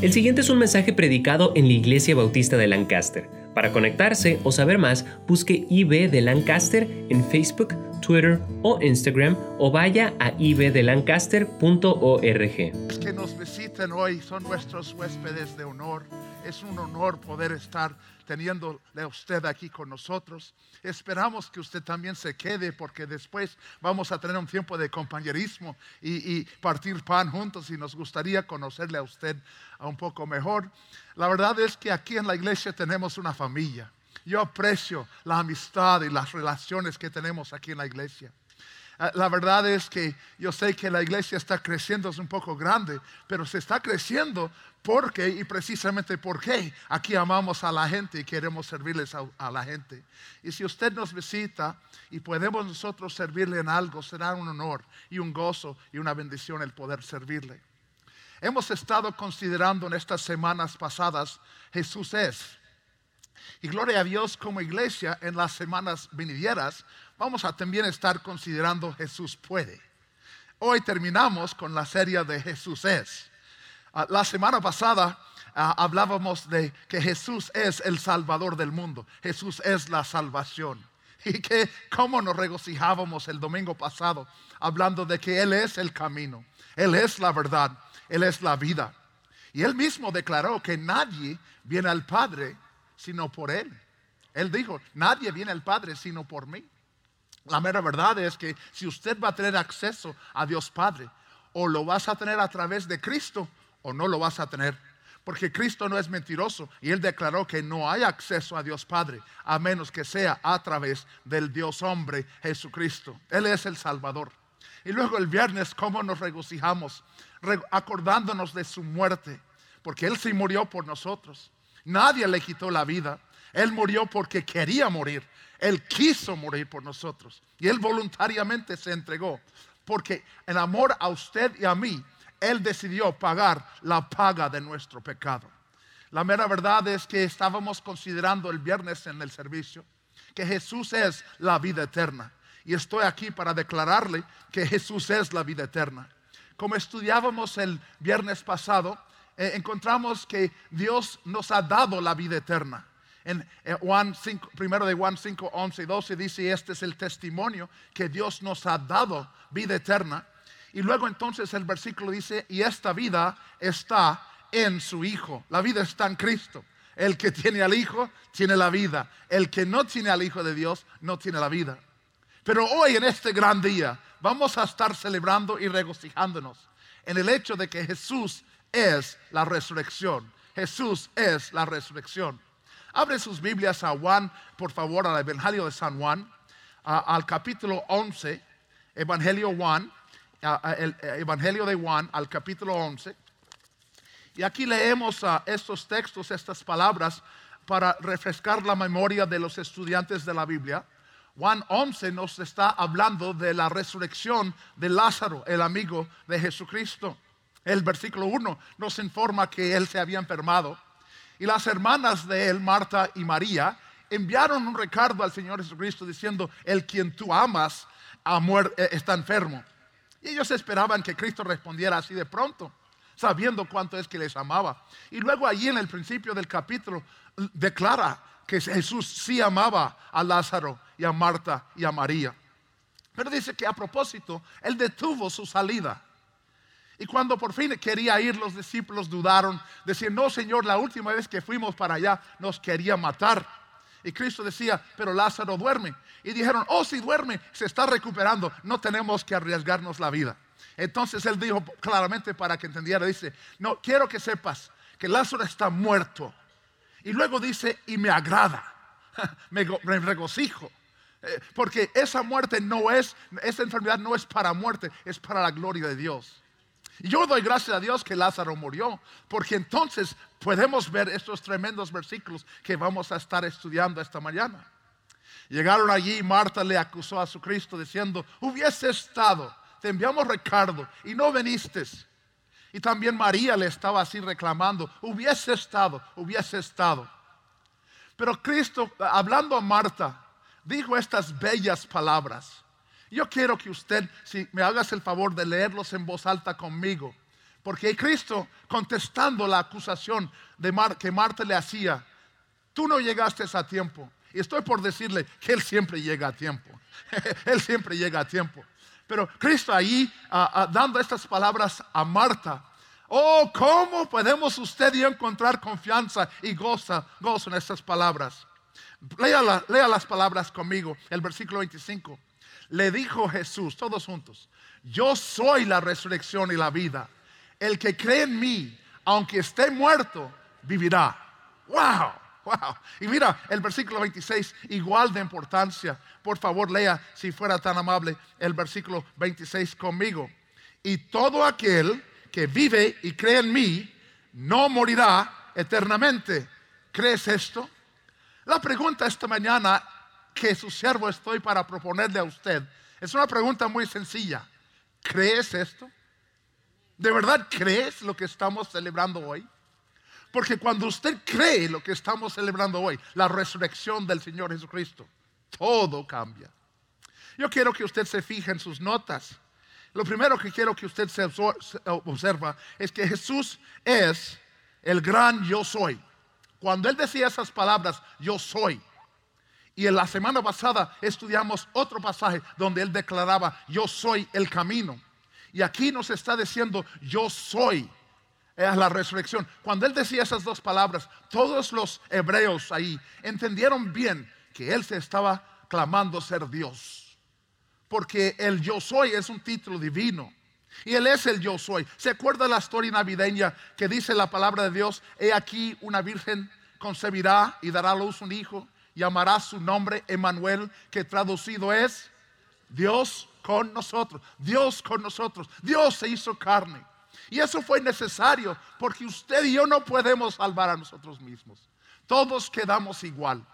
El siguiente es un mensaje predicado en la Iglesia Bautista de Lancaster. Para conectarse o saber más, busque IB de Lancaster en Facebook, Twitter o Instagram o vaya a ibdelancaster.org. Los que nos visiten hoy son nuestros huéspedes de honor. Es un honor poder estar teniéndole a usted aquí con nosotros. Esperamos que usted también se quede porque después vamos a tener un tiempo de compañerismo y, partir pan juntos y nos gustaría conocerle a usted un poco mejor. La verdad es que aquí en la iglesia tenemos una familia. Yo aprecio la amistad y las relaciones que tenemos aquí en la iglesia. Ah, la verdad es que yo sé que la iglesia está creciendo, es un poco grande, pero se está creciendo porque y precisamente porque aquí amamos a la gente y queremos servirles a, la gente. Y si usted nos visita y podemos nosotros servirle en algo, será un honor y un gozo y una bendición el poder servirle. Hemos estado considerando en estas semanas pasadas, Jesús es. Y gloria a Dios como iglesia en las semanas venideras vamos a también estar considerando Jesús puede. Hoy terminamos con la serie de Jesús es. Ah, la semana pasada ah, hablábamos de que Jesús es el Salvador del mundo. Jesús es la salvación. Y que cómo nos regocijábamos el domingo pasado hablando de que Él es el camino, Él es la verdad, Él es la vida. Y Él mismo declaró que nadie viene al Padre sino por Él. Él dijo, nadie viene al Padre sino por mí. La mera verdad es que si usted va a tener acceso a Dios Padre, o lo vas a tener a través de Cristo o no lo vas a tener. Porque Cristo no es mentiroso y Él declaró que no hay acceso a Dios Padre a menos que sea a través del Dios hombre Jesucristo. Él es el Salvador. Y luego el viernes, ¿cómo nos regocijamos? acordándonos de su muerte, porque Él sí murió por nosotros. Nadie le quitó la vida. Él murió porque quería morir. Él quiso morir por nosotros. Y Él voluntariamente se entregó. Porque en amor a usted y a mí, Él decidió pagar la paga de nuestro pecado. La mera verdad es que estábamos considerando el viernes en el servicio que Jesús es la vida eterna. Y estoy aquí para declararle que Jesús es la vida eterna. Como estudiábamos el viernes pasado, eh, encontramos que Dios nos ha dado la vida eterna. En eh, Juan 5, primero de Juan 5, 11 y 12 dice, este es el testimonio que Dios nos ha dado vida eterna. Y luego entonces el versículo dice, y esta vida está en su Hijo. La vida está en Cristo. El que tiene al Hijo tiene la vida. El que no tiene al Hijo de Dios no tiene la vida. Pero hoy en este gran día vamos a estar celebrando y regocijándonos en el hecho de que Jesús es la resurrección. Jesús es la resurrección. Abre sus Biblias a Juan, por favor, al Evangelio de San Juan, al capítulo 11, Evangelio Juan, el Evangelio de Juan, al capítulo 11. Y aquí leemos estos textos, estas palabras, para refrescar la memoria de los estudiantes de la Biblia. Juan 11 nos está hablando de la resurrección de Lázaro, el amigo de Jesucristo. El versículo 1 nos informa que él se había enfermado y las hermanas de él, Marta y María, enviaron un recado al Señor Jesucristo diciendo, el quien tú amas eh, está enfermo. Y ellos esperaban que Cristo respondiera así de pronto, sabiendo cuánto es que les amaba. Y luego allí en el principio del capítulo declara que Jesús sí amaba a Lázaro y a Marta y a María. Pero dice que a propósito, él detuvo su salida. Y cuando por fin quería ir, los discípulos dudaron. Decían, no, Señor, la última vez que fuimos para allá nos quería matar. Y Cristo decía, pero Lázaro duerme. Y dijeron, oh, si duerme, se está recuperando, no tenemos que arriesgarnos la vida. Entonces él dijo claramente para que entendiera, dice, no, quiero que sepas que Lázaro está muerto. Y luego dice, y me agrada, me, regocijo. Eh, porque esa muerte no es, esa enfermedad no es para muerte, es para la gloria de Dios. Y yo doy gracias a Dios que Lázaro murió, porque entonces podemos ver estos tremendos versículos que vamos a estar estudiando esta mañana. Llegaron allí y Marta le acusó a su Cristo diciendo, hubiese estado, te enviamos Ricardo y no viniste. Y también María le estaba así reclamando, hubiese estado, hubiese estado. Pero Cristo, hablando a Marta, dijo estas bellas palabras. Yo quiero que usted, si me hagas el favor de leerlos en voz alta conmigo, Porque Cristo, contestando la acusación de que Marta le hacía, tú no llegaste a tiempo. Y estoy por decirle que Él siempre llega a tiempo. él siempre llega a tiempo. Pero Cristo ahí ah, ah, dando estas palabras a Marta. Oh, ¿cómo podemos usted y encontrar confianza y goza, gozo en estas palabras? Lea, lea las palabras conmigo, el versículo 25. Le dijo Jesús, todos juntos, yo soy la resurrección y la vida el que cree en mí, aunque esté muerto, vivirá. ¡Wow! ¡Wow! Y mira el versículo 26, igual de importancia. Por favor, lea, si fuera tan amable, el versículo 26 conmigo. Y todo aquel que vive y cree en mí, no morirá eternamente. ¿Crees esto? La pregunta esta mañana que su siervo estoy para proponerle a usted es una pregunta muy sencilla. ¿Crees esto? ¿De verdad crees lo que estamos celebrando hoy? Porque cuando usted cree lo que estamos celebrando hoy, la resurrección del Señor Jesucristo, todo cambia. Yo quiero que usted se fije en sus notas. Lo primero que quiero que usted se observa es que Jesús es el gran yo soy. Cuando él decía esas palabras, yo soy. Y en la semana pasada estudiamos otro pasaje donde él declaraba, yo soy el camino. Y aquí nos está diciendo, yo soy. Es la resurrección. Cuando él decía esas dos palabras, todos los hebreos ahí entendieron bien que él se estaba clamando ser Dios. Porque el yo soy es un título divino. Y Él es el yo soy. ¿Se acuerda la historia navideña que dice la palabra de Dios? He aquí una virgen concebirá y dará a luz un hijo. Llamará su nombre Emanuel, que traducido es Dios con nosotros, Dios con nosotros, Dios se hizo carne. Y eso fue necesario porque usted y yo no podemos salvar a nosotros mismos. Todos quedamos igual.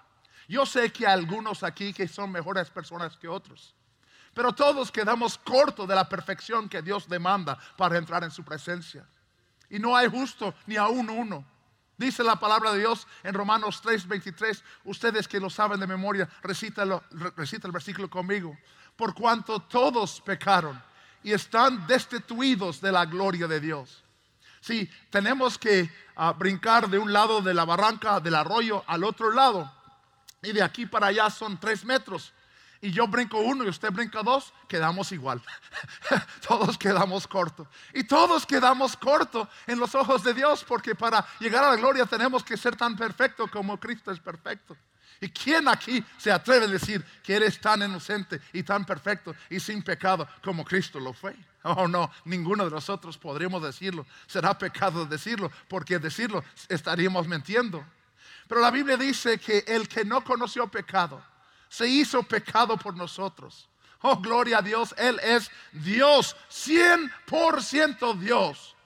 Yo sé que hay algunos aquí que son mejores personas que otros, pero todos quedamos cortos de la perfección que Dios demanda para entrar en su presencia. Y no hay justo ni aún uno. Dice la palabra de Dios en Romanos 3:23. Ustedes que lo saben de memoria, recita el versículo conmigo por cuanto todos pecaron y están destituidos de la gloria de Dios. Si tenemos que ah, brincar de un lado de la barranca, del arroyo, al otro lado, y de aquí para allá son tres metros, y yo brinco uno y usted brinca dos, quedamos igual. todos quedamos cortos. Y todos quedamos cortos en los ojos de Dios, porque para llegar a la gloria tenemos que ser tan perfectos como Cristo es perfecto. ¿Y quién aquí se atreve a decir que eres tan inocente y tan perfecto y sin pecado como Cristo lo fue? Oh no, ninguno de nosotros podríamos decirlo. Será pecado decirlo, porque decirlo estaríamos mintiendo. Pero la Biblia dice que el que no conoció pecado se hizo pecado por nosotros. Oh, gloria a Dios, Él es Dios, 100% Dios.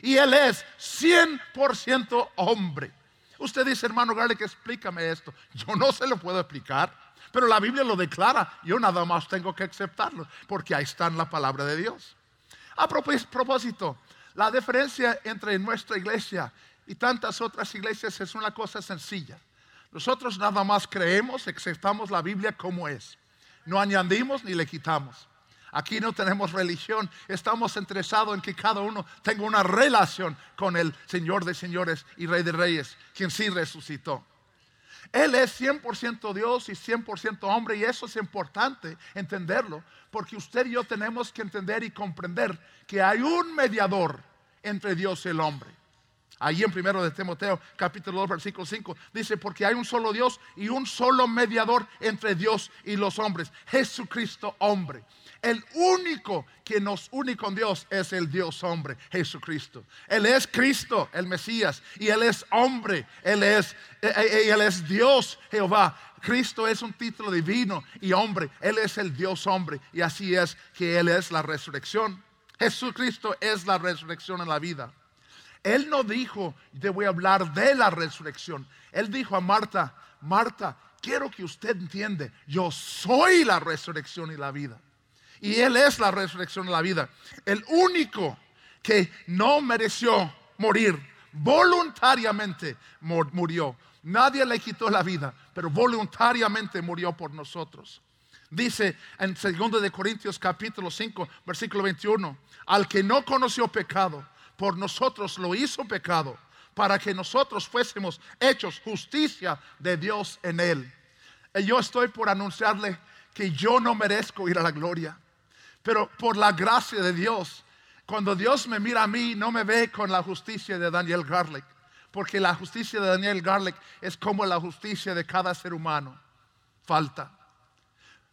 Y Él es 100% hombre. Usted dice, hermano que explícame esto. Yo no se lo puedo explicar, pero la Biblia lo declara. Yo nada más tengo que aceptarlo, porque ahí está en la palabra de Dios. A propósito, la diferencia entre nuestra iglesia y tantas otras iglesias es una cosa sencilla. Nosotros nada más creemos, aceptamos la Biblia como es. No añadimos ni le quitamos. Aquí no tenemos religión, estamos interesados en que cada uno tenga una relación con el Señor de señores y Rey de reyes, quien sí resucitó. Él es 100% Dios y 100% hombre y eso es importante entenderlo, porque usted y yo tenemos que entender y comprender que hay un mediador entre Dios y el hombre. Allí en primero de Timoteo, capítulo 2, versículo 5, dice, porque hay un solo Dios y un solo mediador entre Dios y los hombres, Jesucristo hombre. El único que nos une con Dios es el Dios hombre, Jesucristo. Él es Cristo, el Mesías, y Él es hombre, Él es, eh, eh, él es Dios, Jehová. Cristo es un título divino y hombre, Él es el Dios hombre, y así es que Él es la resurrección. Jesucristo es la resurrección en la vida. Él no dijo, te voy a hablar de la resurrección. Él dijo a Marta, Marta, quiero que usted entiende, yo soy la resurrección y la vida. Y Él es la resurrección y la vida. El único que no mereció morir, voluntariamente murió. Nadie le quitó la vida, pero voluntariamente murió por nosotros. Dice en 2 de Corintios capítulo 5, versículo 21, al que no conoció pecado, por nosotros lo hizo pecado, para que nosotros fuésemos hechos justicia de Dios en él. Y yo estoy por anunciarle que yo no merezco ir a la gloria, pero por la gracia de Dios, cuando Dios me mira a mí, no me ve con la justicia de Daniel Garlic, porque la justicia de Daniel Garlic es como la justicia de cada ser humano. Falta.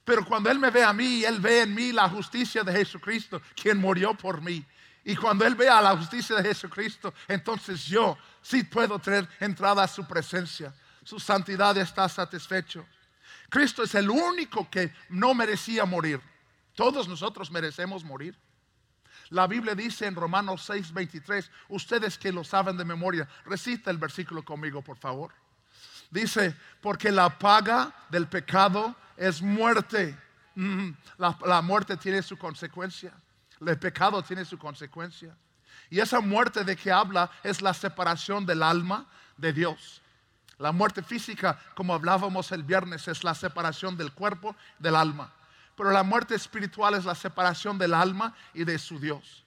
Pero cuando Él me ve a mí, Él ve en mí la justicia de Jesucristo, quien murió por mí. Y cuando Él vea la justicia de Jesucristo, entonces yo sí puedo tener entrada a su presencia. Su santidad está satisfecho. Cristo es el único que no merecía morir. Todos nosotros merecemos morir. La Biblia dice en Romanos 6, 23, ustedes que lo saben de memoria, recita el versículo conmigo, por favor. Dice, porque la paga del pecado es muerte. Mm, la, la muerte tiene su consecuencia. El pecado tiene su consecuencia. Y esa muerte de que habla es la separación del alma de Dios. La muerte física, como hablábamos el viernes, es la separación del cuerpo del alma. Pero la muerte espiritual es la separación del alma y de su Dios.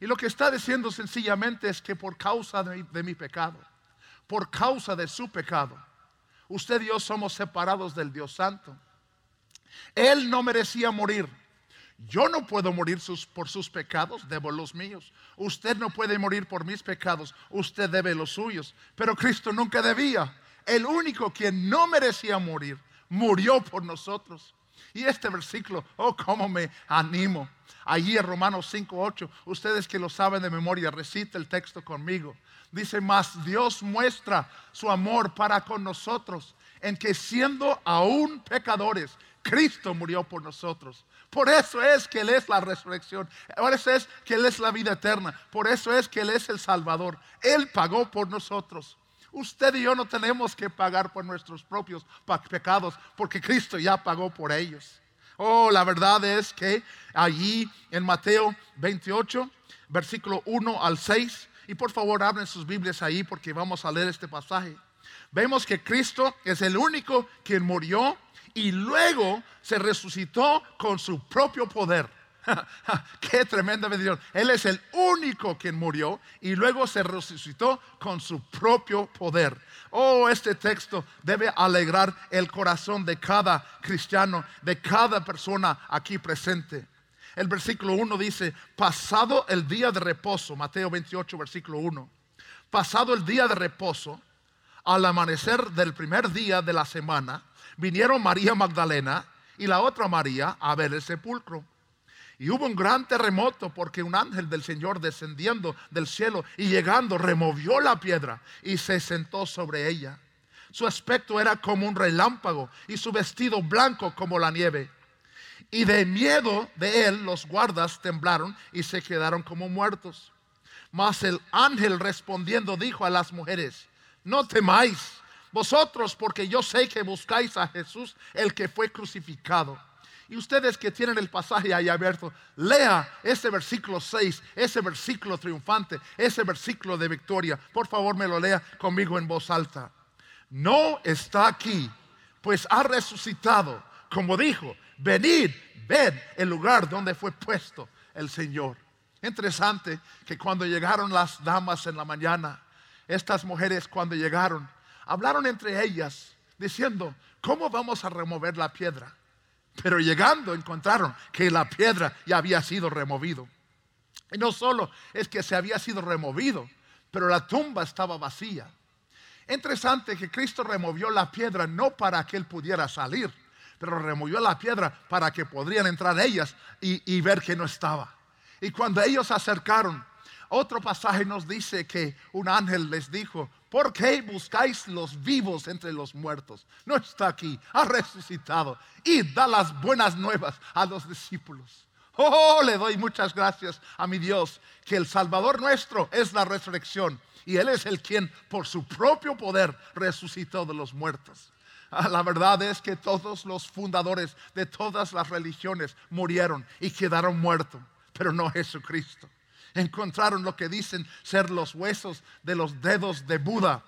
Y lo que está diciendo sencillamente es que por causa de mi, pecado, por causa de su pecado, usted y yo somos separados del Dios Santo. Él no merecía morir. Yo no puedo morir por sus pecados, debo los míos. Usted no puede morir por mis pecados, usted debe los suyos. Pero Cristo nunca debía. El único quien no merecía morir, murió por nosotros. Y este versículo, oh, cómo me animo. Allí en Romanos 5:8, ustedes que lo saben de memoria, recita el texto conmigo. Dice, más Dios muestra su amor para con nosotros, en que siendo aún pecadores, Cristo murió por nosotros. Por eso es que Él es la resurrección. Por eso es que Él es la vida eterna. Por eso es que Él es el Salvador. Él pagó por nosotros. Usted y yo no tenemos que pagar por nuestros propios pecados porque Cristo ya pagó por ellos. Oh, la verdad es que allí en Mateo 28, versículo 1 al 6, y por favor abren sus Biblias ahí porque vamos a leer este pasaje. Vemos que Cristo es el único quien murió y luego se resucitó con su propio poder. Qué tremenda bendición. Él es el único quien murió y luego se resucitó con su propio poder. Oh, este texto debe alegrar el corazón de cada cristiano, de cada persona aquí presente. El versículo 1 dice, pasado el día de reposo, Mateo 28, versículo 1, pasado el día de reposo, al amanecer del primer día de la semana, vinieron María Magdalena y la otra María a ver el sepulcro. Y hubo un gran terremoto porque un ángel del Señor descendiendo del cielo y llegando removió la piedra y se sentó sobre ella. Su aspecto era como un relámpago y su vestido blanco como la nieve. Y de miedo de él los guardas temblaron y se quedaron como muertos. Mas el ángel respondiendo dijo a las mujeres, no temáis vosotros porque yo sé que buscáis a Jesús, el que fue crucificado y ustedes que tienen el pasaje ahí abierto, lea ese versículo 6, ese versículo triunfante, ese versículo de victoria. Por favor, me lo lea conmigo en voz alta. No está aquí, pues ha resucitado, como dijo, venid, ved el lugar donde fue puesto el Señor. Interesante que cuando llegaron las damas en la mañana, estas mujeres cuando llegaron, hablaron entre ellas diciendo, ¿cómo vamos a remover la piedra? Pero llegando encontraron que la piedra ya había sido removido. Y no solo es que se había sido removido, pero la tumba estaba vacía. Interesante que Cristo removió la piedra no para que él pudiera salir, pero removió la piedra para que podrían entrar ellas y, y ver que no estaba. Y cuando ellos se acercaron, otro pasaje nos dice que un ángel les dijo, ¿Por qué buscáis los vivos entre los muertos? No está aquí, ha resucitado. Y da las buenas nuevas a los discípulos. Oh, le doy muchas gracias a mi Dios, que el Salvador nuestro es la resurrección. Y Él es el quien por su propio poder resucitó de los muertos. Ah, la verdad es que todos los fundadores de todas las religiones murieron y quedaron muertos, pero no Jesucristo encontraron lo que dicen ser los huesos de los dedos de Buda.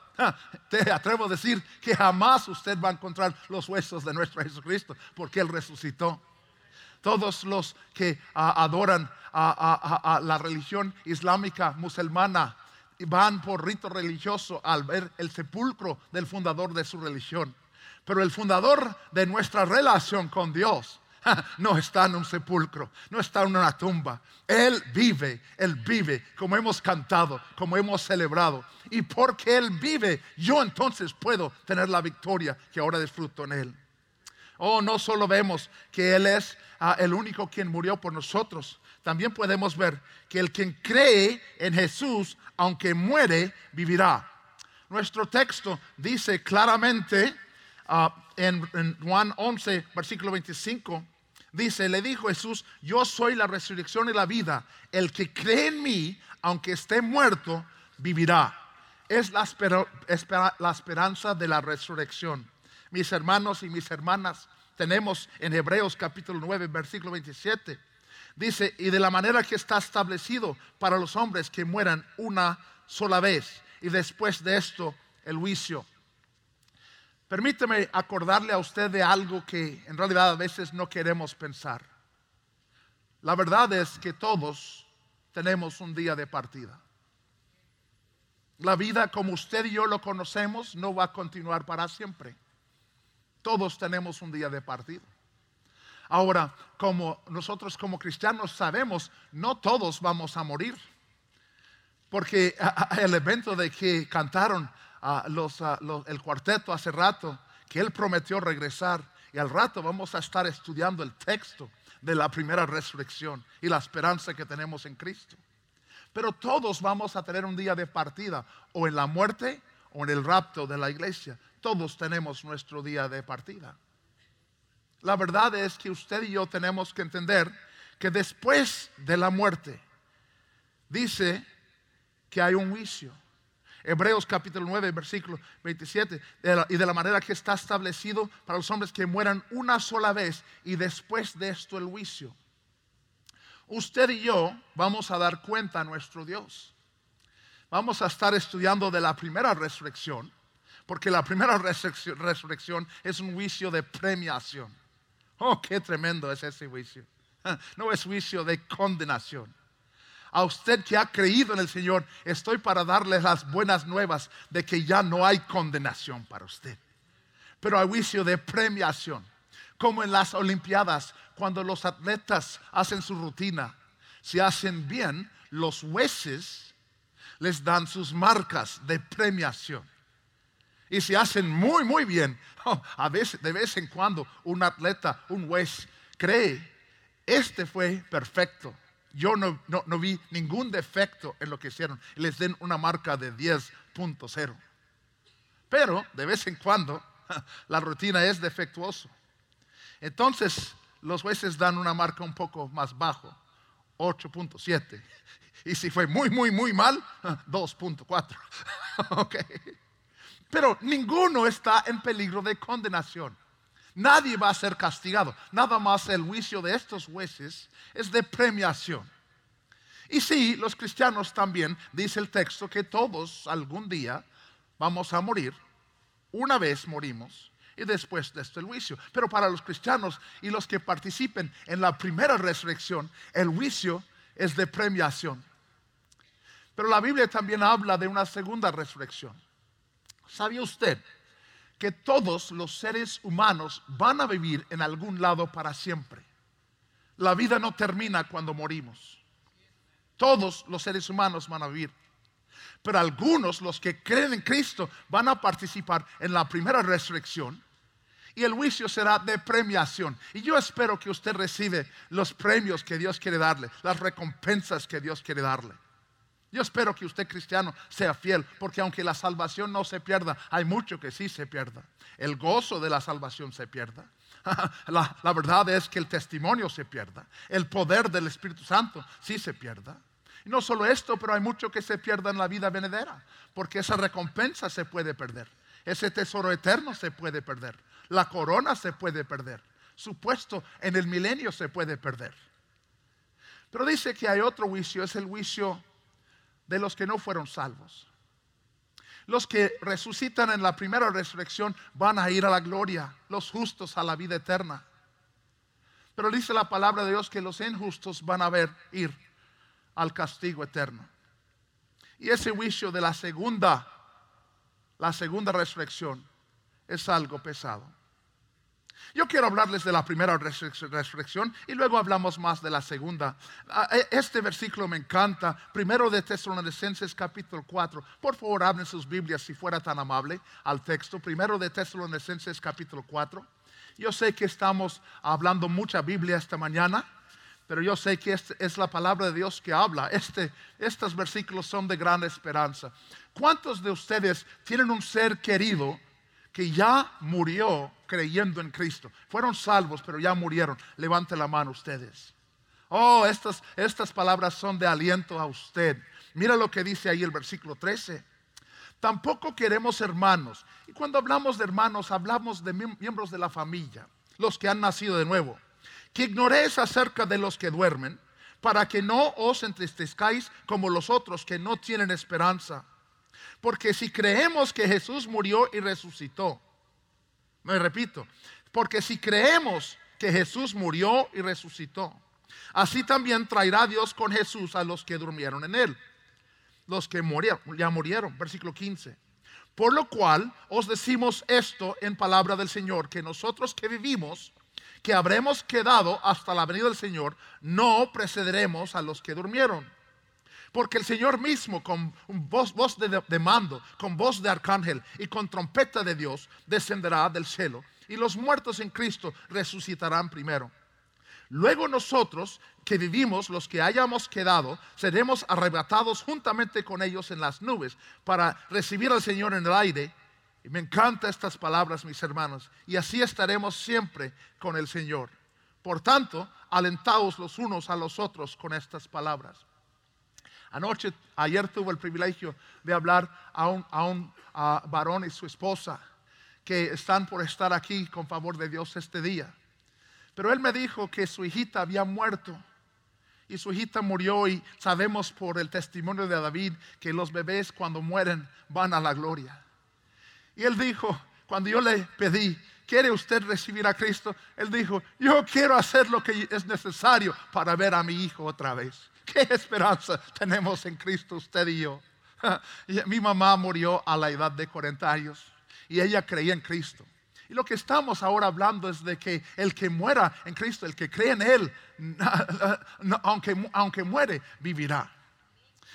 Te atrevo a decir que jamás usted va a encontrar los huesos de nuestro Jesucristo porque Él resucitó. Todos los que ah, adoran a, la religión islámica musulmana van por rito religioso al ver el sepulcro del fundador de su religión. Pero el fundador de nuestra relación con Dios no está en un sepulcro, no está en una tumba. Él vive, Él vive, como hemos cantado, como hemos celebrado. Y porque Él vive, yo entonces puedo tener la victoria que ahora disfruto en Él. Oh, no solo vemos que Él es ah, el único quien murió por nosotros, también podemos ver que el quien cree en Jesús, aunque muere, vivirá. Nuestro texto dice claramente ah, en, en Juan 11, versículo 25, dice, le dijo Jesús, yo soy la resurrección y la vida. El que cree en mí, aunque esté muerto, vivirá. Es la, la esperanza de la resurrección. Mis hermanos y mis hermanas, tenemos en Hebreos capítulo 9, versículo 27. Dice, y de la manera que está establecido para los hombres que mueran una sola vez. Y después de esto, el juicio. Permíteme acordarle a usted de algo que en realidad a veces no queremos pensar. La verdad es que todos tenemos un día de partida. La vida como usted y yo lo conocemos no va a continuar para siempre. Todos tenemos un día de partida. Ahora, como nosotros como cristianos sabemos, no todos vamos a morir. Porque el evento de que cantaron el cuarteto hace rato, que Él prometió regresar. Y al rato vamos a estar estudiando el texto de la primera resurrección y la esperanza que tenemos en Cristo. Pero todos vamos a tener un día de partida, o en la muerte o en el rapto de la iglesia. Todos tenemos nuestro día de partida. La verdad es que usted y yo tenemos que entender que después de la muerte, dice que hay un juicio. Hebreos capítulo 9, versículo 27, y de la manera que está establecido para los hombres que mueran una sola vez y después de esto el juicio. Usted y yo vamos a dar cuenta a nuestro Dios. Vamos a estar estudiando de la primera resurrección, porque la primera resurrección es un juicio de premiación. Oh, qué tremendo es ese juicio. No es juicio de condenación a usted que ha creído en el Señor, estoy para darle las buenas nuevas de que ya no hay condenación para usted, pero hay juicio de premiación, como en las Olimpiadas, cuando los atletas hacen su rutina, si hacen bien, los jueces les dan sus marcas de premiación. Y si hacen muy, muy bien, oh, a veces, de vez en cuando, un atleta, un juez, cree, este fue perfecto yo no, vi ningún defecto en lo que hicieron. Les den una marca de 10.0. Pero de vez en cuando la rutina es defectuoso. Entonces los jueces dan una marca un poco más bajo, 8.7. Y si fue muy, muy, muy mal, 2.4. okay. Pero ninguno está en peligro de condenación. Nadie va a ser castigado. Nada más el juicio de estos jueces es de premiación. Y sí, los cristianos también, dice el texto, que todos algún día vamos a morir. Una vez morimos y después de esto el juicio. Pero para los cristianos y los que participen en la primera resurrección, el juicio es de premiación. Pero la Biblia también habla de una segunda resurrección. ¿Sabía usted que todos los seres humanos van a vivir en algún lado para siempre. La vida no termina cuando morimos. Todos los seres humanos van a vivir. Pero algunos, los que creen en Cristo, van a participar en la primera resurrección. Y el juicio será de premiación. Y yo espero que usted recibe los premios que Dios quiere darle, las recompensas que Dios quiere darle. Yo espero que usted cristiano sea fiel, porque aunque la salvación no se pierda, hay mucho que sí se pierda. El gozo de la salvación se pierda. La, verdad es que el testimonio se pierda. El poder del Espíritu Santo sí se pierda. Y no solo esto, pero hay mucho que se pierda en la vida venidera, porque esa recompensa se puede perder. Ese tesoro eterno se puede perder. La corona se puede perder. Su puesto en el milenio se puede perder. Pero dice que hay otro juicio, es el juicio de los que no fueron salvos. Los que resucitan en la primera resurrección van a ir a la gloria, los justos a la vida eterna. Pero dice la palabra de Dios que los injustos van a ver ir al castigo eterno. Y ese juicio de la segunda, la segunda resurrección, es algo pesado. Yo quiero hablarles de la primera resurrección y luego hablamos más de la segunda. Ah, e, este versículo me encanta. Primero de Tesalonicenses capítulo 4. Por favor, abren sus Biblias si fuera tan amable al texto. Primero de Tesalonicenses capítulo 4. Yo sé que estamos hablando mucha Biblia esta mañana, pero yo sé que es la palabra de Dios que habla. Este, estos versículos son de gran esperanza. ¿Cuántos de ustedes tienen un ser querido que ya murió creyendo en Cristo? Fueron salvos, pero ya murieron. Levante la mano ustedes. Oh, estas, estas palabras son de aliento a usted. Mira lo que dice ahí el versículo 13. Tampoco queremos hermanos. Y cuando hablamos de hermanos, hablamos de miembros de la familia, los que han nacido de nuevo. Que ignoréis acerca de los que duermen, para que no os entristezcáis como los otros que no tienen esperanza. Porque si creemos que Jesús murió y resucitó, me repito, porque si creemos que Jesús murió y resucitó, así también traerá Dios con Jesús a los que durmieron en él los que murieron, ya murieron. Versículo 15. Por lo cual os decimos esto en palabra del Señor, que nosotros que vivimos, que habremos quedado hasta la venida del Señor, no precederemos a los que durmieron. Porque el Señor mismo, con voz, de mando, con voz de arcángel y con trompeta de Dios, descenderá del cielo. Y los muertos en Cristo resucitarán primero. Luego nosotros que vivimos, los que hayamos quedado, seremos arrebatados juntamente con ellos en las nubes para recibir al Señor en el aire. Y me encantan estas palabras, mis hermanos. Y así estaremos siempre con el Señor. Por tanto, alentaos los unos a los otros con estas palabras. Anoche, ayer tuve el privilegio de hablar a un, a un varón y su esposa que están por estar aquí con favor de Dios este día. Pero él me dijo que su hijita había muerto. Y su hijita murió y sabemos por el testimonio de David que los bebés cuando mueren van a la gloria. Y él dijo, cuando yo le pedí, ¿quiere usted recibir a Cristo? Él dijo, yo quiero hacer lo que es necesario para ver a mi hijo otra vez. ¿Qué esperanza tenemos en Cristo usted y yo? mi mamá murió a la edad de 40 años y ella creía en Cristo. Y lo que estamos ahora hablando es de que el que muera en Cristo, el que cree en Él, aunque, aunque muere, vivirá.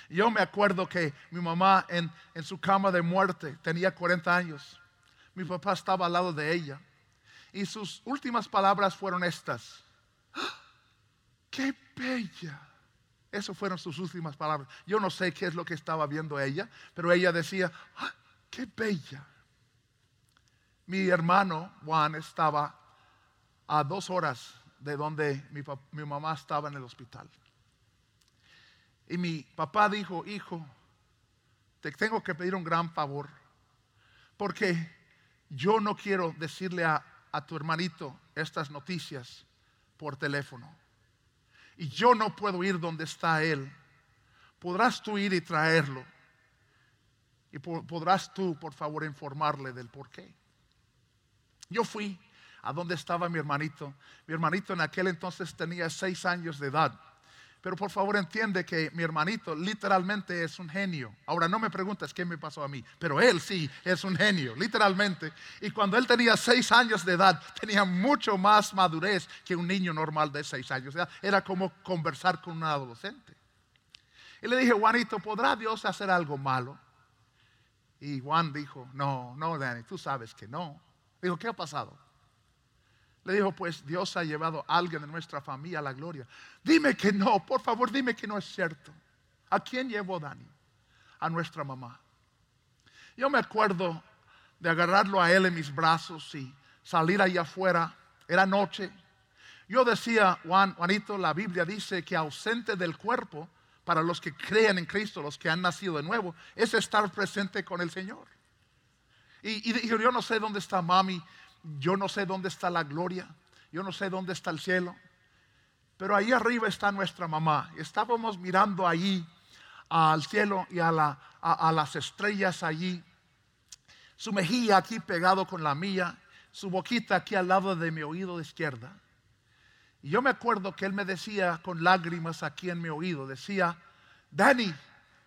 Yo me acuerdo que mi mamá en, en su cama de muerte tenía 40 años. Mi papá estaba al lado de ella. Y sus últimas palabras fueron estas. ¡Ah! ¡Qué bella! Esas fueron sus últimas palabras. Yo no sé qué es lo que estaba viendo ella, pero ella decía, ¡Ah! ¡qué bella! Mi hermano Juan estaba a dos horas de donde mi, mamá estaba en el hospital. Y mi papá dijo, hijo, te tengo que pedir un gran favor, porque yo no quiero decirle a, a tu hermanito estas noticias por teléfono. Y yo no puedo ir donde está él. Podrás tú ir y traerlo. Y podrás tú, por favor, informarle del por qué. Yo fui a donde estaba mi hermanito. Mi hermanito en aquel entonces tenía seis años de edad. Pero por favor entiende que mi hermanito literalmente es un genio. Ahora no me preguntes qué me pasó a mí, pero él sí es un genio, literalmente. Y cuando él tenía seis años de edad, tenía mucho más madurez que un niño normal de seis años. Era como conversar con un adolescente. Y le dije, Juanito, ¿podrá Dios hacer algo malo? Y Juan dijo, no, no, Danny, tú sabes que no. Dijo, ¿qué ha pasado? Le dijo, pues Dios ha llevado a alguien de nuestra familia a la gloria. Dime que no, por favor, dime que no es cierto. ¿A quién llevó Dani? A nuestra mamá. Yo me acuerdo de agarrarlo a él en mis brazos y salir allá afuera. Era noche. Yo decía, Juan, Juanito, la Biblia dice que ausente del cuerpo, para los que creen en Cristo, los que han nacido de nuevo, es estar presente con el Señor. Y, dijo, yo no sé dónde está mami, yo no sé dónde está la gloria, yo no sé dónde está el cielo, pero ahí arriba está nuestra mamá. Estábamos mirando allí al cielo y a, las estrellas allí, su mejilla aquí pegado con la mía, su boquita aquí al lado de mi oído de izquierda. Y yo me acuerdo que él me decía con lágrimas aquí en mi oído, decía, Dani,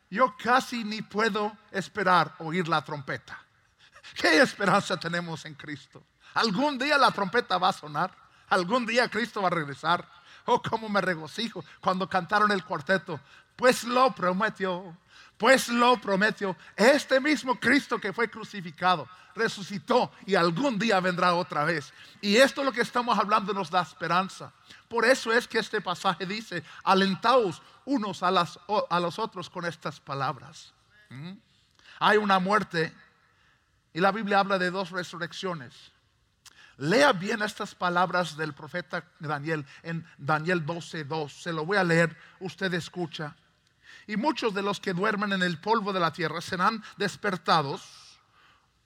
yo casi ni puedo esperar oír la trompeta. ¿Qué esperanza tenemos en Cristo? Algún día la trompeta va a sonar, algún día Cristo va a regresar. Oh, cómo me regocijo cuando cantaron el cuarteto. Pues lo prometió, pues lo prometió. Este mismo Cristo que fue crucificado, resucitó y algún día vendrá otra vez. Y esto es lo que estamos hablando nos da esperanza. Por eso es que este pasaje dice, alentaos unos a, los otros con estas palabras. ¿Mm? Hay una muerte y la Biblia habla de dos resurrecciones. Lea bien estas palabras del profeta Daniel en Daniel 12:2. Se lo voy a leer, usted escucha. Y muchos de los que duermen en el polvo de la tierra serán despertados,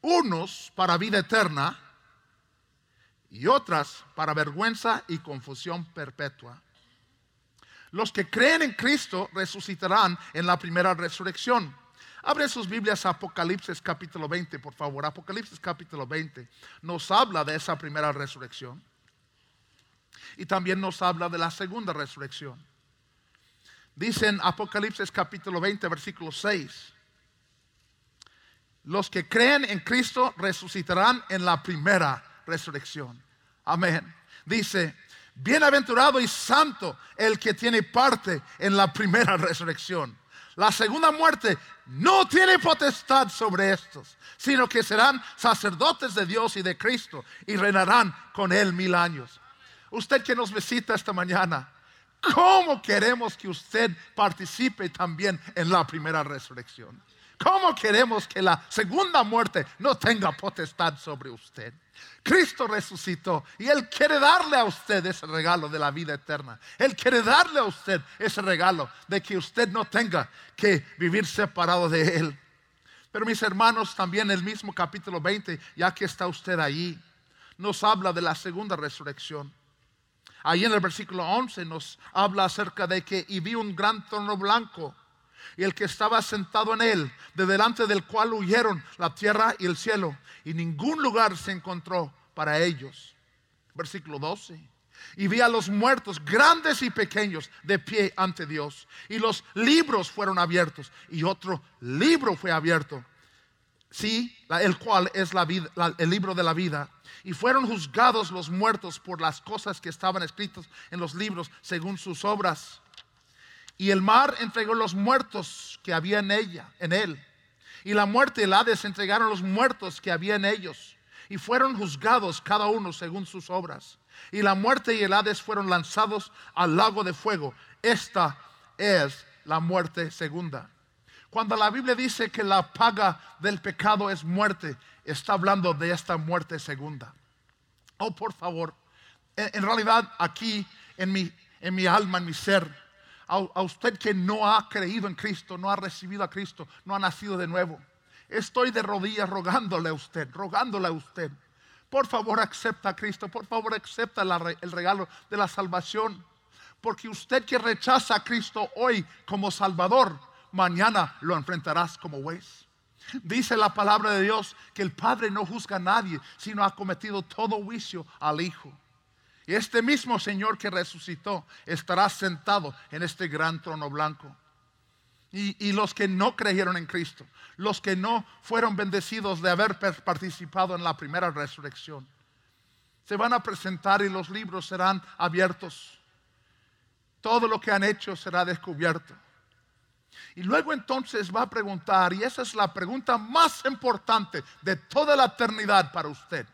unos para vida eterna y otras para vergüenza y confusión perpetua. Los que creen en Cristo resucitarán en la primera resurrección. Abre sus Biblias a Apocalipsis capítulo 20, por favor. Apocalipsis capítulo 20 nos habla de esa primera resurrección. Y también nos habla de la segunda resurrección. Dice en Apocalipsis capítulo 20, versículo 6. Los que creen en Cristo resucitarán en la primera resurrección. Amén. Dice, bienaventurado y santo el que tiene parte en la primera resurrección. La segunda muerte no tiene potestad sobre estos, sino que serán sacerdotes de Dios y de Cristo y reinarán con Él mil años. Usted que nos visita esta mañana, ¿cómo queremos que usted participe también en la primera resurrección? ¿Cómo queremos que la segunda muerte no tenga potestad sobre usted? Cristo resucitó y Él quiere darle a usted ese regalo de la vida eterna. Él quiere darle a usted ese regalo de que usted no tenga que vivir separado de Él. Pero mis hermanos, también el mismo capítulo 20, ya que está usted allí, nos habla de la segunda resurrección. Ahí en el versículo 11 nos habla acerca de que y vi un gran trono blanco y el que estaba sentado en él, de delante del cual huyeron la tierra y el cielo, y ningún lugar se encontró para ellos. Versículo 12. Y vi a los muertos, grandes y pequeños, de pie ante Dios. Y los libros fueron abiertos. Y otro libro fue abierto. Sí, el cual es la el libro de la vida. Y fueron juzgados los muertos por las cosas que estaban escritas en los libros según sus obras. Y el mar entregó los muertos que había en ella, en él. Y la muerte y el Hades entregaron los muertos que había en ellos. Y fueron juzgados cada uno según sus obras. Y la muerte y el Hades fueron lanzados al lago de fuego. Esta es la muerte segunda. Cuando la Biblia dice que la paga del pecado es muerte, está hablando de esta muerte segunda. Oh, por favor, en, realidad aquí en mi, en mi alma, en mi ser, a, usted que no ha creído en Cristo, no ha recibido a Cristo, no ha nacido de nuevo. Estoy de rodillas rogándole a usted, rogándole a usted. Por favor, acepta a Cristo, por favor, acepta el regalo de la salvación. Porque usted que rechaza a Cristo hoy como Salvador, mañana lo enfrentarás como juez. Dice la palabra de Dios que el Padre no juzga a nadie, sino ha cometido todo juicio al Hijo. Y este mismo Señor que resucitó estará sentado en este gran trono blanco. Y, los que no creyeron en Cristo, los que no fueron bendecidos de haber participado en la primera resurrección, se van a presentar y los libros serán abiertos. Todo lo que han hecho será descubierto. Y luego entonces va a preguntar, y esa es la pregunta más importante de toda la eternidad para usted.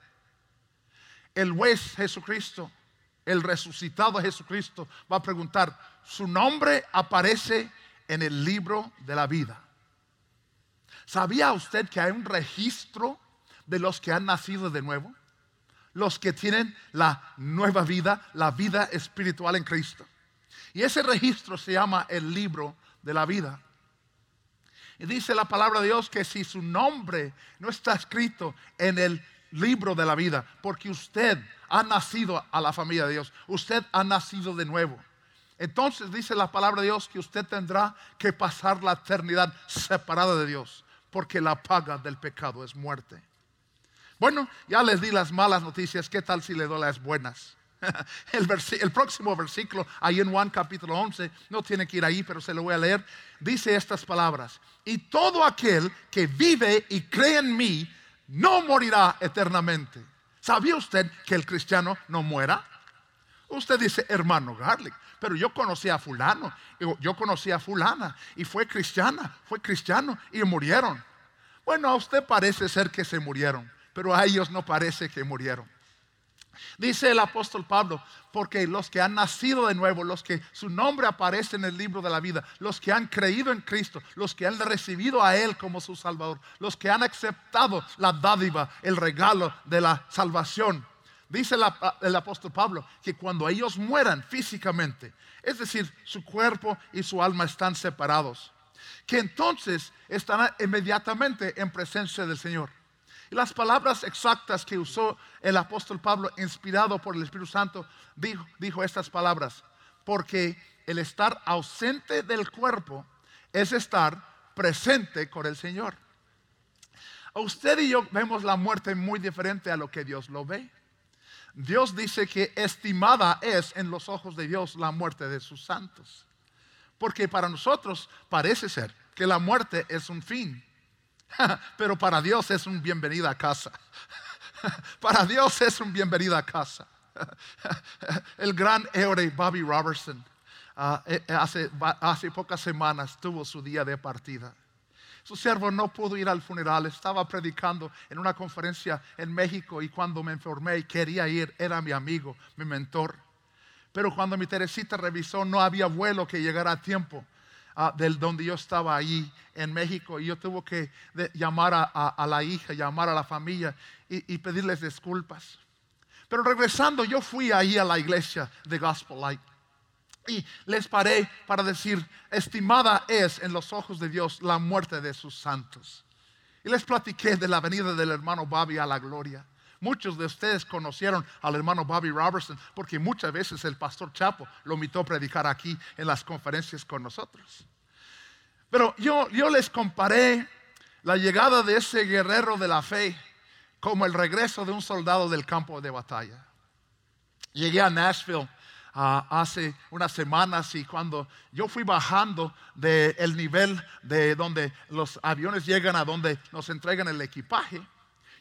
El juez Jesucristo el resucitado Jesucristo, va a preguntar, ¿su nombre aparece en el libro de la vida? ¿Sabía usted que hay un registro de los que han nacido de nuevo? Los que tienen la nueva vida, la vida espiritual en Cristo. Y ese registro se llama el libro de la vida. Y dice la palabra de Dios que si su nombre no está escrito en el libro de la vida, porque usted ha nacido a la familia de Dios, usted ha nacido de nuevo. Entonces dice la palabra de Dios que usted tendrá que pasar la eternidad separada de Dios, porque la paga del pecado es muerte. Bueno, ya les di las malas noticias, ¿qué tal si le doy las buenas? El, el, próximo versículo, ahí en Juan capítulo 11, no tiene que ir ahí, pero se lo voy a leer, dice estas palabras. Y todo aquel que vive y cree en mí, no morirá eternamente. ¿Sabía usted que el cristiano no muera? Usted dice, hermano Garlic, pero yo conocí a fulano, yo conocí a fulana y fue cristiana, fue cristiano y murieron. Bueno, a usted parece ser que se murieron, pero a ellos no parece que murieron. Dice el apóstol Pablo, porque los que han nacido de nuevo, los que su nombre aparece en el libro de la vida, los que han creído en Cristo, los que han recibido a Él como su Salvador, los que han aceptado la dádiva, el regalo de la salvación. Dice el apóstol Pablo que cuando ellos mueran físicamente, es decir, su cuerpo y su alma están separados, que entonces estarán inmediatamente en presencia del Señor. Y las palabras exactas que usó el apóstol Pablo, inspirado por el Espíritu Santo, dijo, dijo estas palabras, porque el estar ausente del cuerpo es estar presente con el Señor. Usted y yo vemos la muerte muy diferente a lo que Dios lo ve. Dios dice que estimada es en los ojos de Dios la muerte de sus santos. Porque para nosotros parece ser que la muerte es un fin. Pero para Dios es un bienvenida a casa. Para Dios es un bienvenida a casa. El gran héroe Bobby Robertson ah, eh, eh, hace, hace pocas semanas tuvo su día de partida. Su siervo no pudo ir al funeral, estaba predicando en una conferencia en México y cuando me enfermé y quería ir, era mi amigo, mi mentor. Pero cuando mi Teresita revisó, no había vuelo que llegara a tiempo. Ah, del donde yo estaba ahí en México y yo tuve que llamar a, la hija, llamar a la familia y, pedirles disculpas. Pero regresando, yo fui ahí a la iglesia de Gospel Light y les paré para decir, estimada es en los ojos de Dios la muerte de sus santos. Y les platiqué de la venida del hermano Bobby a la gloria. Muchos de ustedes conocieron al hermano Bobby Robertson porque muchas veces el pastor Chapo lo invitó a predicar aquí en las conferencias con nosotros. Pero yo, yo les comparé la llegada de ese guerrero de la fe como el regreso de un soldado del campo de batalla. Llegué a Nashville ah, hace unas semanas y cuando yo fui bajando del nivel de donde los aviones llegan a donde nos entregan el equipaje,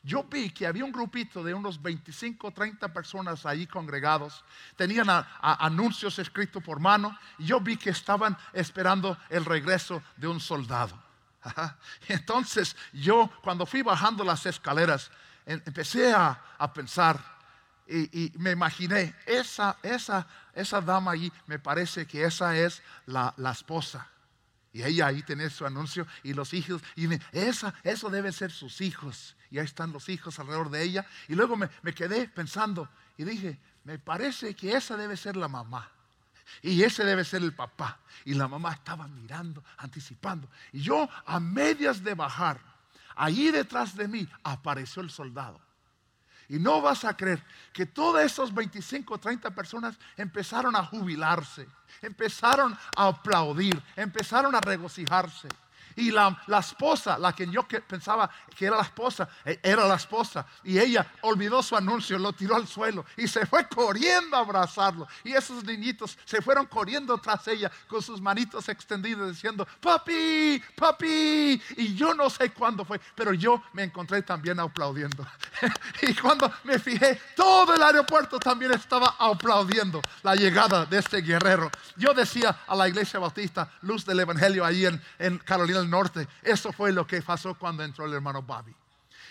yo vi que había un grupito de unos 25, 30 personas ahí congregados. Tenían anuncios escritos por mano y yo vi que estaban esperando el regreso de un soldado. Entonces yo cuando fui bajando las escaleras empecé a, pensar y, me imaginé, esa, esa, esa dama ahí me parece que esa es la, esposa. Y ella ahí tiene su anuncio y los hijos. Y esa, eso deben ser sus hijos. Y ahí están los hijos alrededor de ella. Y luego me, me quedé pensando y dije, me parece que esa debe ser la mamá. Y ese debe ser el papá. Y la mamá estaba mirando, anticipando. Y yo a medias de bajar, allí detrás de mí apareció el soldado. Y no vas a creer que todas esas 25 o 30 personas empezaron a jubilarse, empezaron a aplaudir, empezaron a regocijarse. Y la, esposa, la que yo pensaba que era la esposa, e, era la esposa. Y ella olvidó su anuncio, lo tiró al suelo y se fue corriendo a abrazarlo. Y esos niñitos se fueron corriendo tras ella con sus manitos extendidas diciendo, papi, papi. Y yo no sé cuándo fue, pero yo me encontré también aplaudiendo. y cuando me fijé, todo el aeropuerto también estaba aplaudiendo la llegada de este guerrero. Yo decía a la iglesia bautista, luz del evangelio ahí en, en Carolina norte. Eso fue lo que pasó cuando entró el hermano Bobby.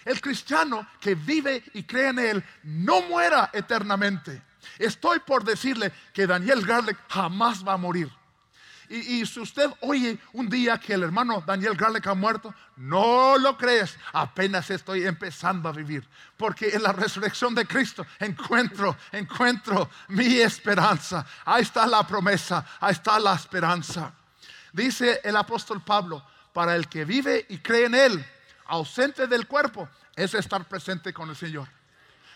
El cristiano que vive y cree en Él no muera eternamente. Estoy por decirle que Daniel Garlic jamás va a morir. Y, si usted oye un día que el hermano Daniel Garlic ha muerto, no lo crees. Apenas estoy empezando a vivir. Porque en la resurrección de Cristo encuentro, encuentro mi esperanza. Ahí está la promesa, ahí está la esperanza. Dice el apóstol Pablo, para el que vive y cree en Él, ausente del cuerpo, es estar presente con el Señor.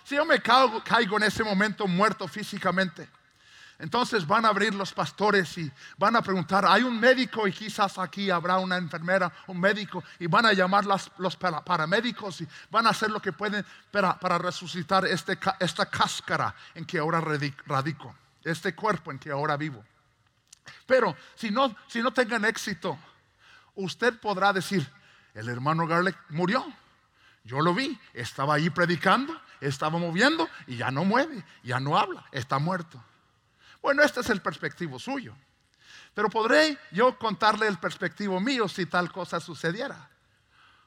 Si yo me caigo, en ese momento muerto físicamente, Entonces van a abrir los pastores y van a preguntar, hay un médico y quizás aquí habrá una enfermera, un médico, y van a llamar los paramédicos y van a hacer lo que pueden para, resucitar este esta cáscara en que ahora radico, este cuerpo en que ahora vivo. Pero si no, si no tengan éxito, usted podrá decir, el hermano Garlic murió. Yo lo vi, estaba ahí predicando, estaba moviendo y ya no mueve, ya no habla, está muerto. Bueno, este es el perspectivo suyo. Pero podré yo contarle el perspectivo mío si tal cosa sucediera.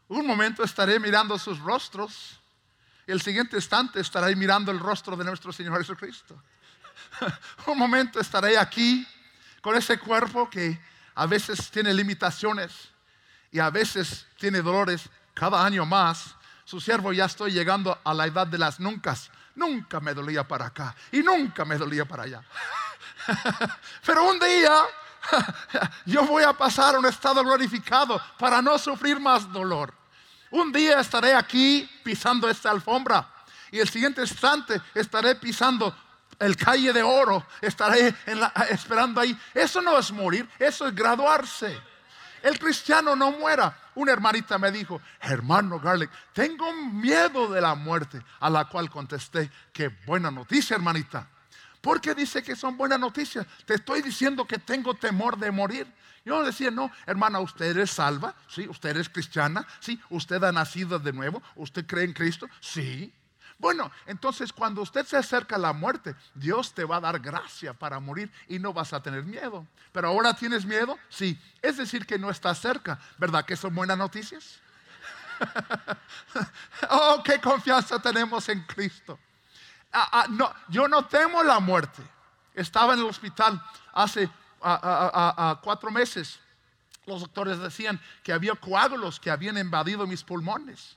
Un momento estaré mirando sus rostros. El siguiente instante estaré mirando el rostro de nuestro Señor Jesucristo. Un momento estaré aquí con ese cuerpo que a veces tiene limitaciones y a veces tiene dolores. Cada año más, su siervo ya estoy llegando a la edad de las nunca. Nunca me dolía para acá y nunca me dolía para allá. Pero un día yo voy a pasar a un estado glorificado para no sufrir más dolor. Un día estaré aquí pisando esta alfombra y el siguiente instante estaré pisando el calle de oro, estaré esperando ahí. Eso no es morir, eso es graduarse. El cristiano no muera. Una hermanita me dijo, hermano Garlic, tengo miedo de la muerte, a la cual contesté, qué buena noticia, hermanita. Porque dice que son buenas noticias. Te estoy diciendo que tengo temor de morir. Yo decía, no, hermana, usted es salva, sí, usted es cristiana, sí, usted ha nacido de nuevo, usted cree en Cristo, sí. Bueno, entonces cuando usted se acerca a la muerte, Dios te va a dar gracia para morir y no vas a tener miedo. Pero ahora tienes miedo, sí. Es decir, que no estás cerca, ¿verdad? Que son buenas noticias. oh, qué confianza tenemos en Cristo. Ah, ah, no, yo no temo la muerte. Estaba en el hospital hace ah, cuatro meses. Los doctores decían que había coágulos que habían invadido mis pulmones.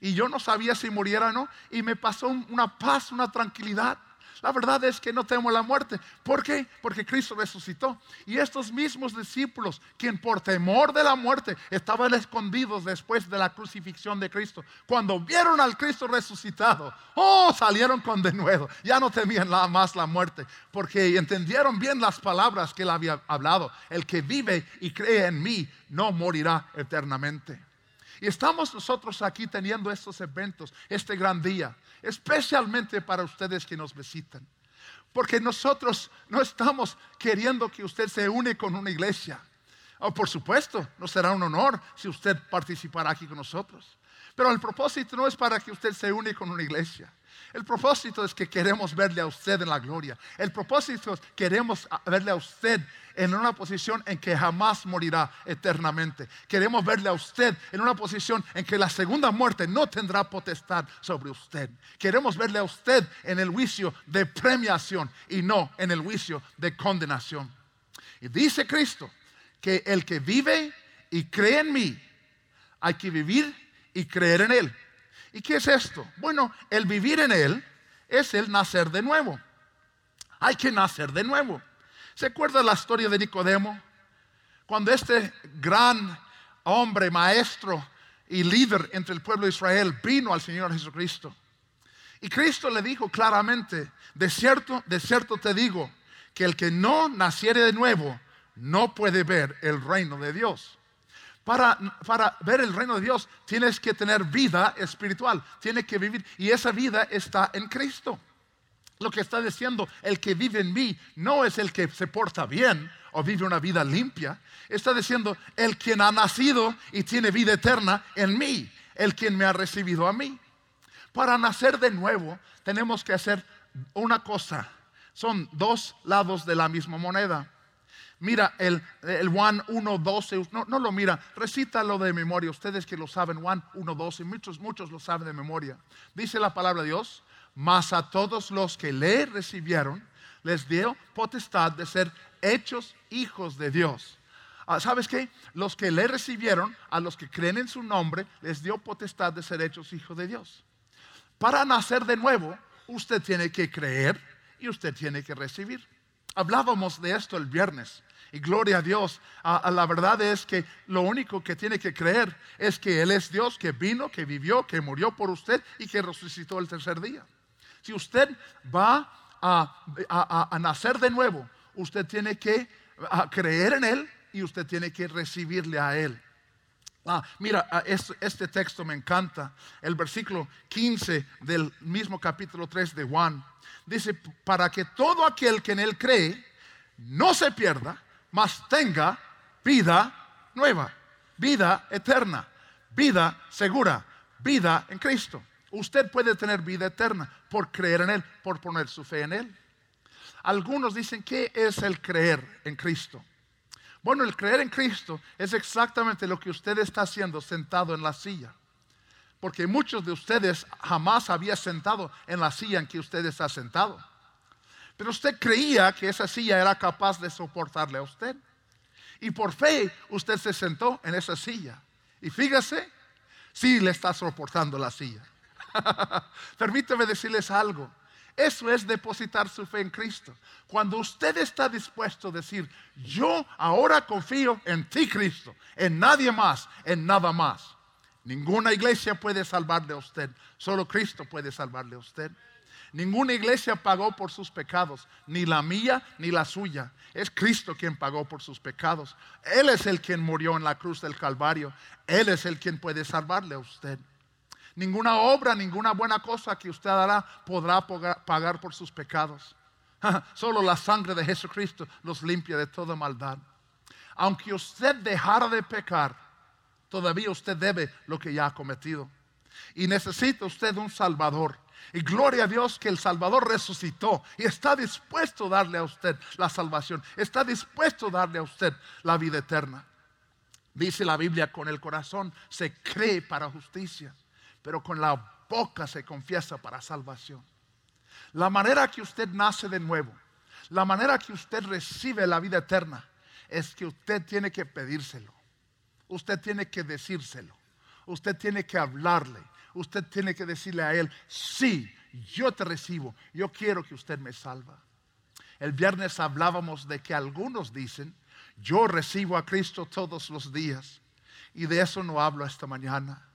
Y yo no sabía si muriera o no. Y me pasó una paz, una tranquilidad. La verdad es que no temo la muerte. ¿Por qué? Porque Cristo resucitó. Y estos mismos discípulos, quien por temor de la muerte estaban escondidos después de la crucifixión de Cristo, cuando vieron al Cristo resucitado, oh, salieron con denuedo. Ya no temían nada más la muerte, porque entendieron bien las palabras que él había hablado. El que vive y cree en mí no morirá eternamente. Y estamos nosotros aquí teniendo estos eventos, este gran día, especialmente para ustedes que nos visitan. Porque nosotros no estamos queriendo que usted se une con una iglesia. Oh, por supuesto, nos será un honor si usted participará aquí con nosotros. Pero el propósito no es para que usted se une con una iglesia. El propósito es que queremos verle a usted en la gloria. El propósito es que queremos verle a usted en una posición en que jamás morirá eternamente. Queremos verle a usted en una posición en que la segunda muerte no tendrá potestad sobre usted. Queremos verle a usted en el juicio de premiación y no en el juicio de condenación. Y dice Cristo que el que vive y cree en mí, hay que vivir y creer en Él. ¿Y qué es esto? Bueno, el vivir en Él es el nacer de nuevo. Hay que nacer de nuevo. ¿Se acuerda la historia de Nicodemo? Cuando este gran hombre, maestro y líder entre el pueblo de Israel vino al Señor Jesucristo. Y Cristo le dijo claramente, de cierto, de cierto te digo, que el que no naciere de nuevo no puede ver el reino de Dios. Para, para, ver el reino de Dios tienes que tener vida espiritual, tienes que vivir y esa vida está en Cristo. Lo que está diciendo, el que vive en mí no es el que se porta bien o vive una vida limpia. Está diciendo, el quien ha nacido y tiene vida eterna en mí, el quien me ha recibido a mí. Para nacer de nuevo tenemos que hacer una cosa. Son dos lados de la misma moneda. Mira el, el Juan 1.12, no, no lo mira, recítalo de memoria. Ustedes que lo saben, Juan 1.12, muchos, muchos lo saben de memoria. Dice la palabra de Dios, mas a todos los que le recibieron, les dio potestad de ser hechos hijos de Dios. Ah, ¿Sabes qué? Los que le recibieron, a los que creen en su nombre, les dio potestad de ser hechos hijos de Dios. Para nacer de nuevo, usted tiene que creer y usted tiene que recibir. Hablábamos de esto el viernes. Y gloria a Dios. la verdad es que lo único que tiene que creer es que Él es Dios, que vino, que vivió, que murió por usted y que resucitó el tercer día. Si usted va a, nacer de nuevo, usted tiene que creer en Él y usted tiene que recibirle a Él. Ah, mira, ah, este, texto me encanta. El versículo 15 del mismo capítulo 3 de Juan. Dice, para que todo aquel que en Él cree no se pierda, mas tenga vida nueva, vida eterna, vida segura, vida en Cristo. Usted puede tener vida eterna por creer en Él, por poner su fe en Él. Algunos dicen, ¿qué es el creer en Cristo? Bueno, el creer en Cristo es exactamente lo que usted está haciendo sentado en la silla. Porque muchos de ustedes jamás habían sentado en la silla en que usted está sentado. Pero usted creía que esa silla era capaz de soportarle a usted. Y por fe usted se sentó en esa silla. Y fíjese, sí le está soportando la silla. Permíteme decirles algo. Eso es depositar su fe en Cristo. Cuando usted está dispuesto a decir, yo ahora confío en ti, Cristo, en nadie más, en nada más. Ninguna iglesia puede salvarle a usted, solo Cristo puede salvarle a usted. Ninguna iglesia pagó por sus pecados, ni la mía ni la suya. Es Cristo quien pagó por sus pecados. Él es el quien murió en la cruz del Calvario. Él es el quien puede salvarle a usted. Ninguna obra, ninguna buena cosa que usted hará podrá pagar por sus pecados. Solo la sangre de Jesucristo los limpia de toda maldad. Aunque usted dejara de pecar, todavía usted debe lo que ya ha cometido. Y necesita usted un Salvador. Y gloria a Dios que el Salvador resucitó y está dispuesto a darle a usted la salvación. Está dispuesto a darle a usted la vida eterna. Dice la Biblia, con el corazón se cree para justicia pero con la boca se confiesa para salvación. La manera que usted nace de nuevo, la manera que usted recibe la vida eterna, es que usted tiene que pedírselo. Usted tiene que decírselo. Usted tiene que hablarle. Usted tiene que decirle a Él, sí, yo te recibo. Yo quiero que usted me salva. El viernes hablábamos de que algunos dicen, yo recibo a Cristo todos los días. Y de eso no hablo esta mañana.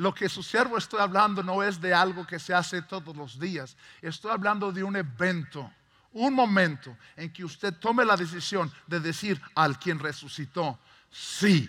Lo que su siervo estoy hablando no es de algo que se hace todos los días. Estoy hablando de un evento, un momento en que usted tome la decisión de decir al quien resucitó, sí.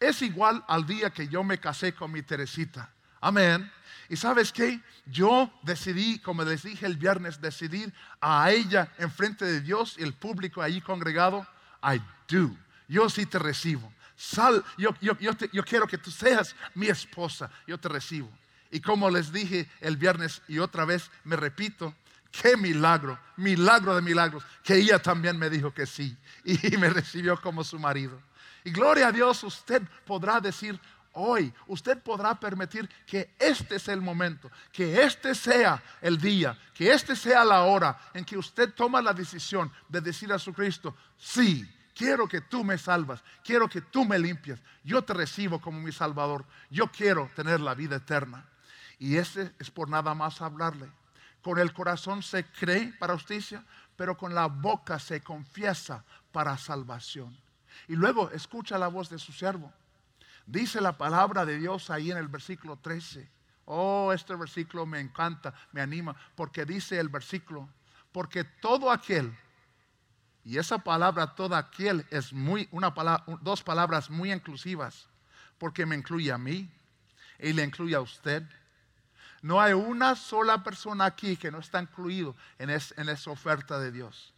Es igual al día que yo me casé con mi Teresita. Amén. Y sabes qué? Yo decidí, como les dije el viernes, decidir a ella en frente de Dios y el público allí congregado. I do. Yo sí te recibo. Sal, yo, yo, quiero que tú seas mi esposa, yo te recibo. Y como les dije el viernes y otra vez me repito, qué milagro, milagro de milagros, que ella también me dijo que sí y me recibió como su marido. Y gloria a Dios, usted podrá decir hoy, usted podrá permitir que este sea el momento, que este sea el día, que este sea la hora en que usted toma la decisión de decir a su Cristo, sí, quiero que tú me salvas, quiero que tú me limpias, yo te recibo como mi Salvador, yo quiero tener la vida eterna. Y ese es por nada más hablarle. Con el corazón se cree para justicia, pero con la boca se confiesa para salvación. Y luego escucha la voz de su siervo. Dice la palabra de Dios ahí en el versículo 13. Oh, este versículo me encanta, me anima, porque dice el versículo, porque todo aquel y esa palabra toda aquel es muy, una palabra, dos palabras muy inclusivas, porque me incluye a mí y le incluye a usted. No hay una sola persona aquí que no está incluido en, en esa oferta de Dios.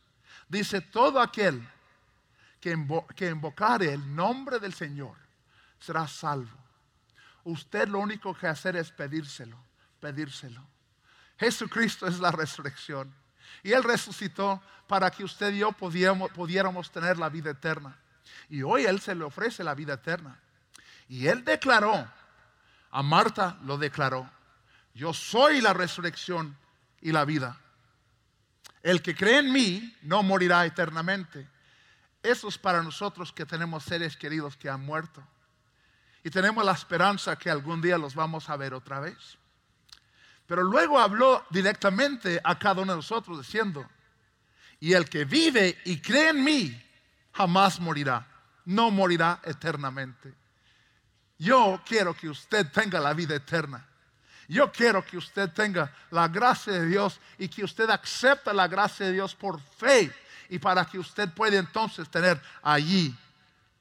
Dice, todo aquel que, que invocare el nombre del Señor será salvo. Usted lo único que hacer es pedírselo, pedírselo. Jesucristo es la resurrección. Y Él resucitó para que usted y yo pudiéramos, tener la vida eterna. Y hoy Él se le ofrece la vida eterna. Y Él declaró, a Marta lo declaró, yo soy la resurrección y la vida. El que cree en mí no morirá eternamente. Eso es para nosotros que tenemos seres queridos que han muerto. Y tenemos la esperanza que algún día los vamos a ver otra vez. Pero luego habló directamente a cada uno de nosotros diciendo, y el que vive y cree en mí, jamás morirá, no morirá eternamente. Yo quiero que usted tenga la vida eterna. Yo quiero que usted tenga la gracia de Dios y que usted acepte la gracia de Dios por fe y para que usted pueda entonces tener allí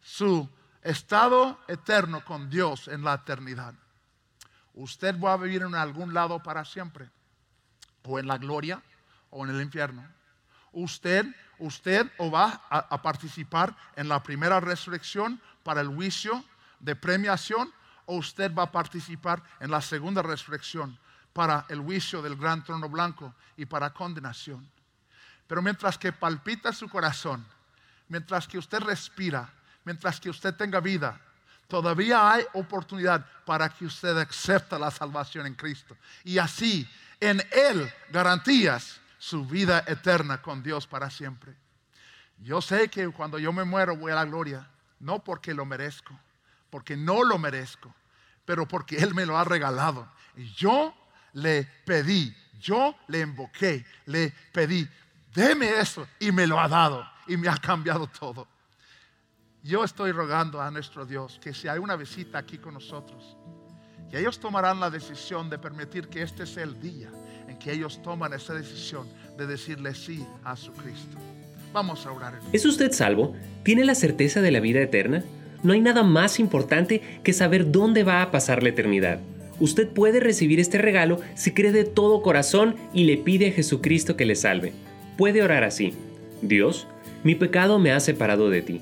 su estado eterno con Dios en la eternidad. Usted va a vivir en algún lado para siempre, o en la gloria o en el infierno. Usted, usted o va a, a participar en la primera resurrección para el juicio de premiación, o usted va a participar en la segunda resurrección para el juicio del gran trono blanco y para condenación. Pero mientras que palpita su corazón, mientras que usted respira, mientras que usted tenga vida, todavía hay oportunidad para que usted acepte la salvación en Cristo. Y así, en Él garantías su vida eterna con Dios para siempre. Yo sé que cuando yo me muero voy a la gloria, no porque lo merezco, porque no lo merezco, pero porque Él me lo ha regalado. Y yo le pedí, yo le invoqué, le pedí, deme eso y me lo ha dado y me ha cambiado todo. Yo estoy rogando a nuestro Dios que si hay una visita aquí con nosotros, que ellos tomarán la decisión de permitir que este sea el día en que ellos toman esa decisión de decirle sí a su Cristo. Vamos a orar. ¿Es usted salvo? ¿Tiene la certeza de la vida eterna? No hay nada más importante que saber dónde va a pasar la eternidad. Usted puede recibir este regalo si cree de todo corazón y le pide a Jesucristo que le salve. Puede orar así. Dios, mi pecado me ha separado de ti,